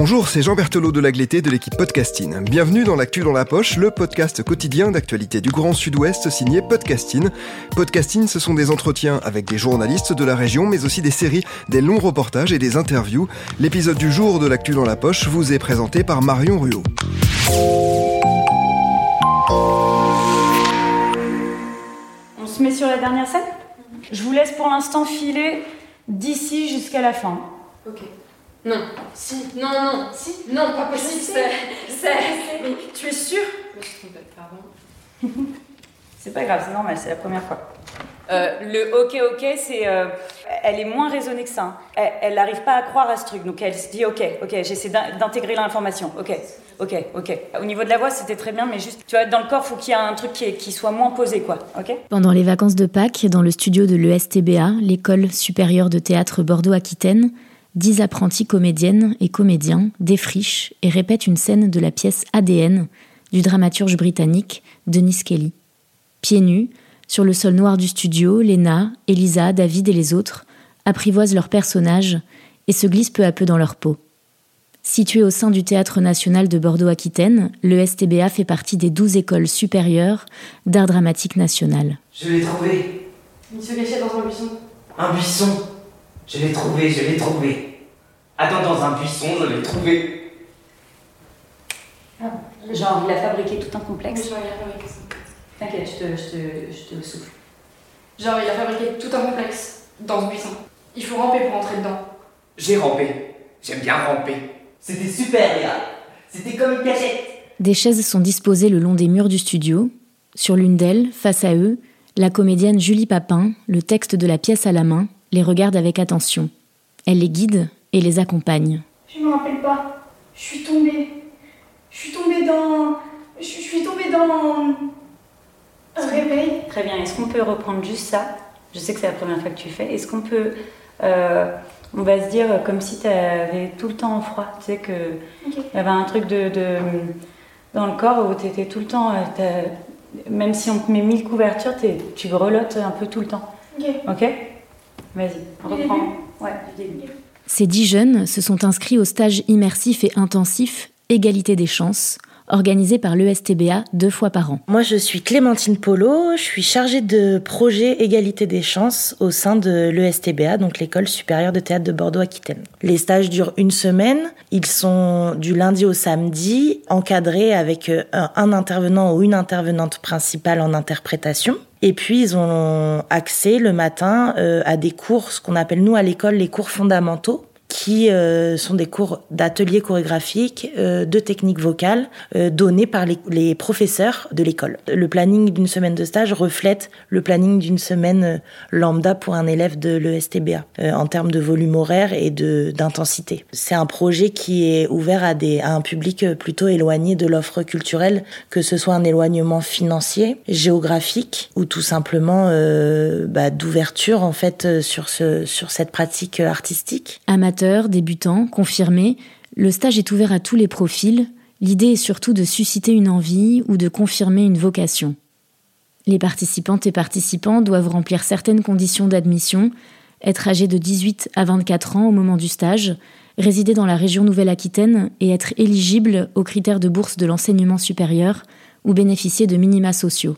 Bonjour, c'est Jean Berthelot de l'Agleté de l'équipe Podcasting. Bienvenue dans l'actu dans la poche, le podcast quotidien d'actualité du Grand Sud-Ouest signé Podcasting. Podcasting, ce sont des entretiens avec des journalistes de la région, mais aussi des séries, des longs reportages et des interviews. L'épisode du jour de l'actu dans la poche vous est présenté par Marion Ruot. On se met sur la dernière scène? Je vous laisse pour l'instant filer d'ici jusqu'à la fin. Ok. Non, si, non, non, si, non, pas possible, c'est. Mais tu es sûre? Je me suis trompée, pardon. C'est pas grave, c'est normal, c'est la première fois. Euh, le ok ok, c'est, euh, elle est moins raisonnée que ça. hein. Elle- n'arrive pas à croire à ce truc, donc elle se dit ok ok, j'essaie d'in- d'intégrer l'information. Ok ok ok. Au niveau de la voix, c'était très bien, mais juste, tu vois, dans le corps, faut qu'il y ait un truc qui, est- qui soit moins posé, quoi. Ok? Pendant les vacances de Pâques, dans le studio de l'ESTBA, l'école supérieure de théâtre Bordeaux-Aquitaine, dix apprentis comédiennes et comédiens défrichent et répètent une scène de la pièce ADN du dramaturge britannique Denis Kelly. Pieds nus, sur le sol noir du studio, Léna, Elisa, David et les autres apprivoisent leurs personnages et se glissent peu à peu dans leur peau. Situé au sein du Théâtre national de Bordeaux-Aquitaine, le STBA fait partie des 12 écoles supérieures d'art dramatique national. Je l'ai trouvé. Il se cachait dans un buisson. Un buisson. Je l'ai trouvé, je l'ai trouvé. Attends, dans un buisson, je l'ai trouvé. Genre, il a fabriqué tout un Oui, complexe. genre, il a fabriqué ça. T'inquiète, je te, je, te, je te souffle. Genre, il a fabriqué tout un complexe dans ce buisson. Il faut ramper pour entrer dedans. J'ai rampé. J'aime bien ramper. C'était super, Léa. C'était comme une cachette. Des chaises sont disposées le long des murs du studio. Sur l'une d'elles, face à eux, la comédienne Julie Papin, le texte de la pièce à la main, les regarde avec attention. Elle les guide et les accompagne. Je me rappelle pas. Je suis tombée. Je suis tombée dans. Je suis tombée dans. Un réveil. Très bien. Est-ce qu'on peut reprendre juste ça? Je sais que c'est la première fois que tu fais. Est-ce qu'on peut. euh, on va se dire comme si tu avais tout le temps en froid. Tu sais que. Il y avait un truc de, de- dans le corps où tu étais tout le temps. euh, même si on te met mille couvertures, tu grelottes un peu tout le temps. Ok. Ok? Vas-y, reprends. Ouais, du début. Ces dix jeunes se sont inscrits au stage immersif et intensif Égalité des chances, organisé par l'ESTBA deux fois par an. Moi, je suis Clémentine Polo, je suis chargée de projet égalité des chances au sein de l'ESTBA, donc l'école supérieure de théâtre de Bordeaux-Aquitaine. Les stages durent une semaine, ils sont du lundi au samedi, encadrés avec euh, un, un intervenant ou une intervenante principale en interprétation. Et puis, ils ont accès le matin euh, à des cours, ce qu'on appelle nous à l'école les cours fondamentaux, qui euh, sont des cours d'atelier chorégraphique, euh, de technique vocale, euh, donnés par les, les professeurs de l'école. Le planning d'une semaine de stage reflète le planning d'une semaine euh, lambda pour un élève de l'ESTBA, euh, en termes de volume horaire et de d'intensité. C'est un projet qui est ouvert à, des, à un public plutôt éloigné de l'offre culturelle, que ce soit un éloignement financier, géographique, ou tout simplement euh, bah, d'ouverture en fait sur, ce, sur cette pratique artistique. Débutants, confirmés, le stage est ouvert à tous les profils. L'idée est surtout de susciter une envie ou de confirmer une vocation. Les participantes et participants doivent remplir certaines conditions d'admission, être âgés de 18 à 24 ans au moment du stage, résider dans la région Nouvelle-Aquitaine et être éligibles aux critères de bourse de l'enseignement supérieur ou bénéficier de minima sociaux.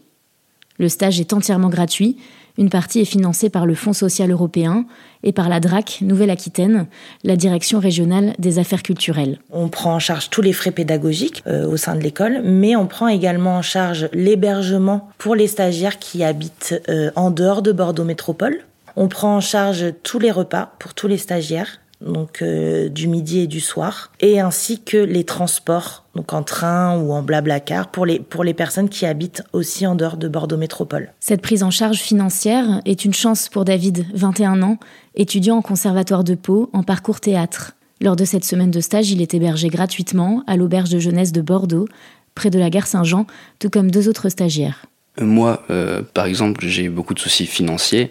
Le stage est entièrement gratuit, une partie est financée par le Fonds social européen et par la DRAC Nouvelle-Aquitaine, la Direction régionale des affaires culturelles. On prend en charge tous les frais pédagogiques euh, au sein de l'école, mais on prend également en charge l'hébergement pour les stagiaires qui habitent euh, en dehors de Bordeaux Métropole. On prend en charge tous les repas pour tous les stagiaires, donc euh, du midi et du soir, et ainsi que les transports, donc en train ou en blablacar, pour les, pour les personnes qui habitent aussi en dehors de Bordeaux Métropole. Cette prise en charge financière est une chance pour David, 21 ans, étudiant en conservatoire de Pau en parcours théâtre. Lors de cette semaine de stage, il est hébergé gratuitement à l'auberge de jeunesse de Bordeaux, près de la gare Saint-Jean, tout comme deux autres stagiaires. Moi, euh, par exemple, j'ai beaucoup de soucis financiers.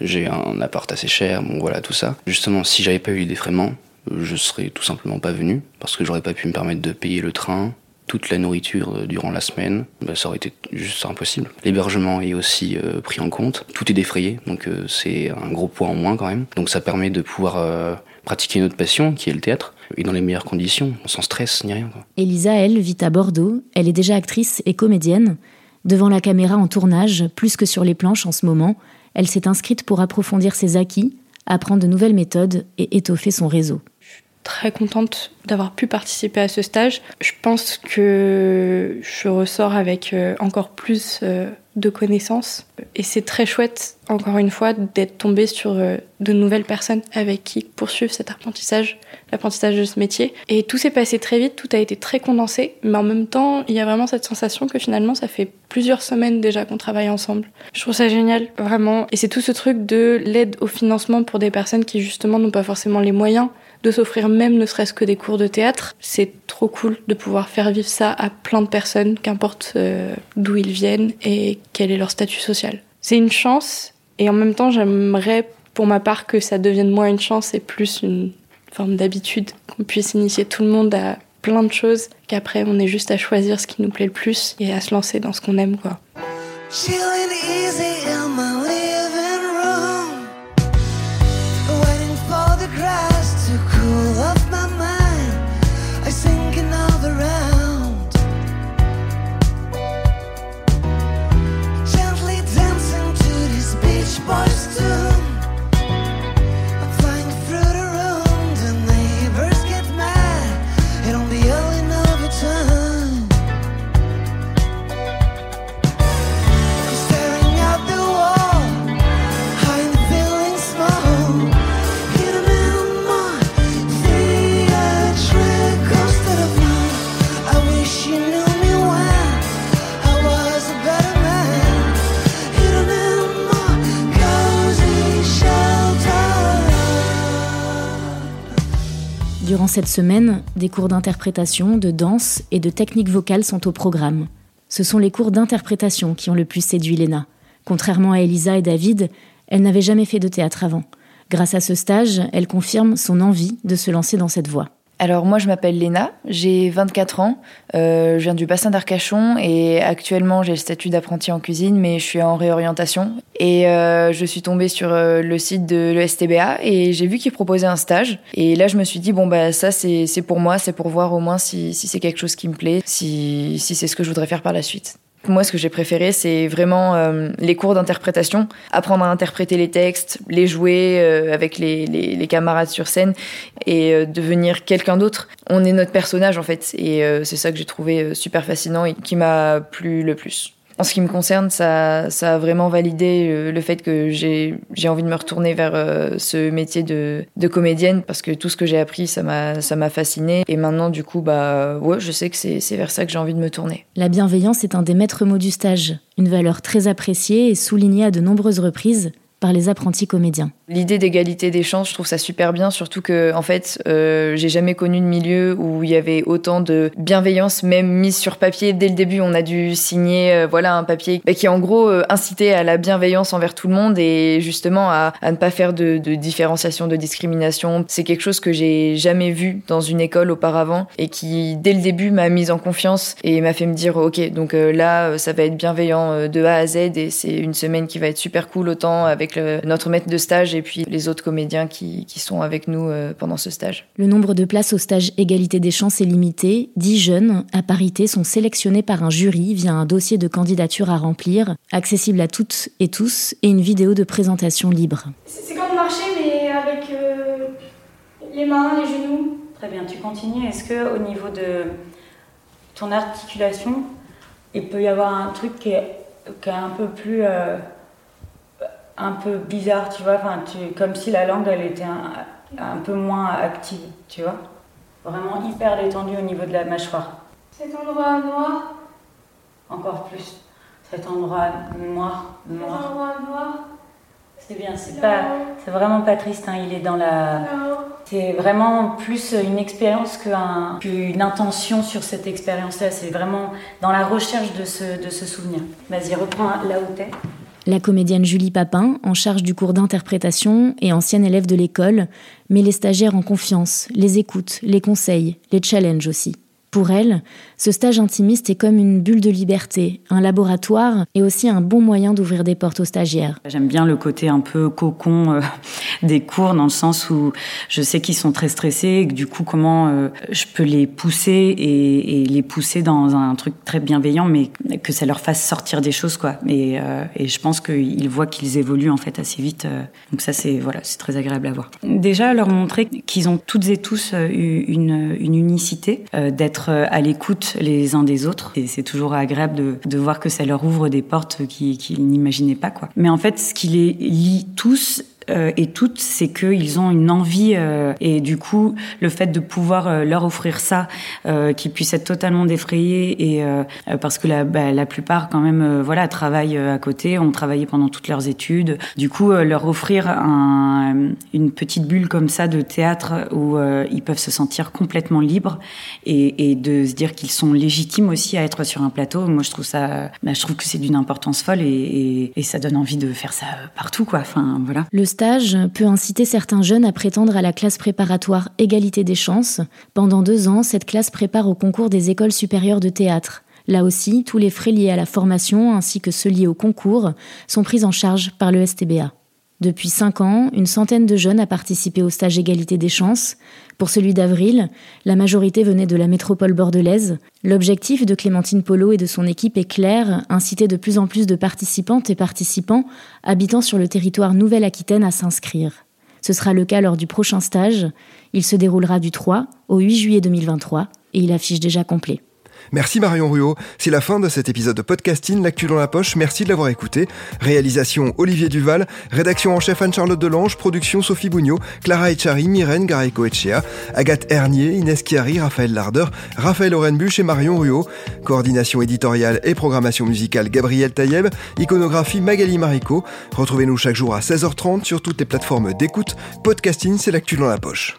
J'ai un appart assez cher, bon voilà, tout ça. Justement, si j'avais pas eu les défraiements, je serais tout simplement pas venu parce que j'aurais pas pu me permettre de payer le train, toute la nourriture euh, durant la semaine, bah, ça aurait été juste impossible. L'hébergement est aussi euh, pris en compte, tout est défrayé, donc c'est un gros poids en moins quand même. Donc ça permet de pouvoir pratiquer notre passion, qui est le théâtre, et dans les meilleures conditions, sans stress ni rien. Quoi. Elisa, elle, vit à Bordeaux, elle est déjà actrice et comédienne. Devant la caméra en tournage, plus que sur les planches en ce moment, elle s'est inscrite pour approfondir ses acquis, apprendre de nouvelles méthodes et étoffer son réseau très contente d'avoir pu participer à ce stage. Je pense que je ressors avec euh, encore plus euh, de connaissances et c'est très chouette, encore une fois, d'être tombée sur euh, de nouvelles personnes avec qui poursuivre cet apprentissage, l'apprentissage de ce métier. Et tout s'est passé très vite, tout a été très condensé, mais en même temps, il y a vraiment cette sensation que finalement, ça fait plusieurs semaines déjà qu'on travaille ensemble. Je trouve ça génial, vraiment. Et c'est tout ce truc de l'aide au financement pour des personnes qui justement n'ont pas forcément les moyens de s'offrir même ne serait-ce que des cours de théâtre. C'est trop cool de pouvoir faire vivre ça à plein de personnes, qu'importe euh, d'où ils viennent et quel est leur statut social. C'est une chance et en même temps j'aimerais pour ma part que ça devienne moins une chance et plus une forme d'habitude, qu'on puisse initier tout le monde à plein de choses, qu'après on ait juste à choisir ce qui nous plaît le plus et à se lancer dans ce qu'on aime quoi. Durant cette semaine, des cours d'interprétation, de danse et de technique vocale sont au programme. Ce sont les cours d'interprétation qui ont le plus séduit Léna. Contrairement à Elisa et David, elle n'avait jamais fait de théâtre avant. Grâce à ce stage, elle confirme son envie de se lancer dans cette voie. Alors moi je m'appelle Léna, j'ai 24 ans, euh, je viens du bassin d'Arcachon et actuellement j'ai le statut d'apprenti en cuisine mais je suis en réorientation et euh, je suis tombée sur euh, le site de l'ESTBA et j'ai vu qu'ils proposaient un stage et là je me suis dit bon bah ça c'est pour moi, c'est pour voir au moins si, si c'est quelque chose qui me plaît, si, si c'est ce que je voudrais faire par la suite. Moi, ce que j'ai préféré, c'est vraiment euh, les cours d'interprétation, apprendre à interpréter les textes, les jouer euh, avec les, les, les, camarades sur scène et euh, devenir quelqu'un d'autre. On est notre personnage en fait, et c'est ça que j'ai trouvé super fascinant et qui m'a plu le plus. En ce qui me concerne, ça, ça a vraiment validé euh, le fait que j'ai envie de me retourner vers euh, ce métier de, comédienne parce que tout ce que j'ai appris, ça m'a fasciné. Et maintenant, du coup, bah, ouais, je sais que c'est vers ça que j'ai envie de me tourner. La bienveillance est un des maîtres mots du stage, une valeur très appréciée et soulignée à de nombreuses reprises par les apprentis comédiens. L'idée d'égalité des chances, je trouve ça super bien, surtout que en fait, euh, j'ai jamais connu de milieu où il y avait autant de bienveillance, même mise sur papier. Dès le début, on a dû signer, euh, voilà, un papier qui en gros euh, incitait à la bienveillance envers tout le monde et justement à, ne pas faire de, de, différenciation, de discrimination. C'est quelque chose que j'ai jamais vu dans une école auparavant et qui, dès le début, m'a mise en confiance et m'a fait me dire, ok, donc là, ça va être bienveillant de A à Z et c'est une semaine qui va être super cool autant avec notre maître de stage et puis les autres comédiens qui, sont avec nous euh, pendant ce stage. Le nombre de places au stage Égalité des chances est limité. Dix jeunes, à parité, sont sélectionnés par un jury via un dossier de candidature à remplir, accessible à toutes et tous, et une vidéo de présentation libre. C'est comme marcher, mais avec euh, les mains, les genoux. Très bien, tu continues. Est-ce que au niveau de ton articulation, il peut y avoir un truc qui est, un peu plus... Euh, un peu bizarre, tu vois, enfin, tu, comme si la langue, elle était un, peu moins active, tu vois. Vraiment hyper détendue au niveau de la mâchoire. Cet endroit noir? Encore plus. Cet endroit noir, noir. Cet endroit noir? C'est bien, c'est pas, c'est vraiment pas triste, hein, il est dans la, C'est vraiment plus une expérience qu'une intention sur cette expérience-là. C'est vraiment dans la recherche de ce, de ce souvenir. Vas-y, reprends là où t'es. La comédienne Julie Papin, en charge du cours d'interprétation et ancienne élève de l'école, met les stagiaires en confiance, les écoute, les conseille, les challenge aussi. Pour elle, ce stage intimiste est comme une bulle de liberté, un laboratoire et aussi un bon moyen d'ouvrir des portes aux stagiaires. J'aime bien le côté un peu cocon euh, des cours dans le sens où je sais qu'ils sont très stressés et que du coup comment euh, je peux les pousser et, les pousser dans un truc très bienveillant mais que ça leur fasse sortir des choses quoi. Et, euh, je pense qu'ils voient qu'ils évoluent en fait assez vite. donc ça c'est très agréable à voir. Déjà leur montrer qu'ils ont toutes et tous une, une unicité, d'être euh, à l'écoute les uns des autres. Et c'est toujours agréable de, de, voir que ça leur ouvre des portes qu'ils n'imaginaient pas. Quoi. Mais en fait, ce qui les lie tous, euh, et toutes, c'est qu'ils ont une envie euh, et du coup, le fait de pouvoir euh, leur offrir ça, qu'ils puissent être totalement défrayés et parce que la, bah, la plupart quand même, voilà, travaillent à côté, ont travaillé pendant toutes leurs études. Du coup, leur offrir un, une petite bulle comme ça de théâtre où ils peuvent se sentir complètement libres et, et de se dire qu'ils sont légitimes aussi à être sur un plateau. Moi, je trouve ça, bah, je trouve que c'est d'une importance folle et, et, et, ça donne envie de faire ça partout, quoi. Enfin, voilà. Stage peut inciter certains jeunes à prétendre à la classe préparatoire Égalité des chances. Pendant deux ans, cette classe prépare au concours des écoles supérieures de théâtre. Là aussi, tous les frais liés à la formation ainsi que ceux liés au concours sont pris en charge par le STBA. Depuis cinq ans, une centaine de jeunes a participé au stage Égalité des chances. Pour celui d'avril, la majorité venait de la métropole bordelaise. L'objectif de Clémentine Polo et de son équipe est clair, inciter de plus en plus de participantes et participants habitant sur le territoire Nouvelle-Aquitaine à s'inscrire. Ce sera le cas lors du prochain stage. Il se déroulera du 3 au 8 juillet 2023 et il affiche déjà complet. Merci Marion Ruot. C'est la fin de cet épisode de podcasting L'actu dans la poche. Merci de l'avoir écouté. Réalisation Olivier Duval, rédaction en chef Anne-Charlotte Delange, production Sophie Bougnot, Clara Echari, Myrène Gareco Echea, Agathe Hernier, Inès Chiari, Raphaël Larder, Raphaël Orenbuch et Marion Ruot. Coordination éditoriale et programmation musicale Gabriel Taïeb, iconographie Magali Marico. Retrouvez-nous chaque jour à 16h30 sur toutes les plateformes d'écoute. Podcasting, c'est l'actu dans la poche.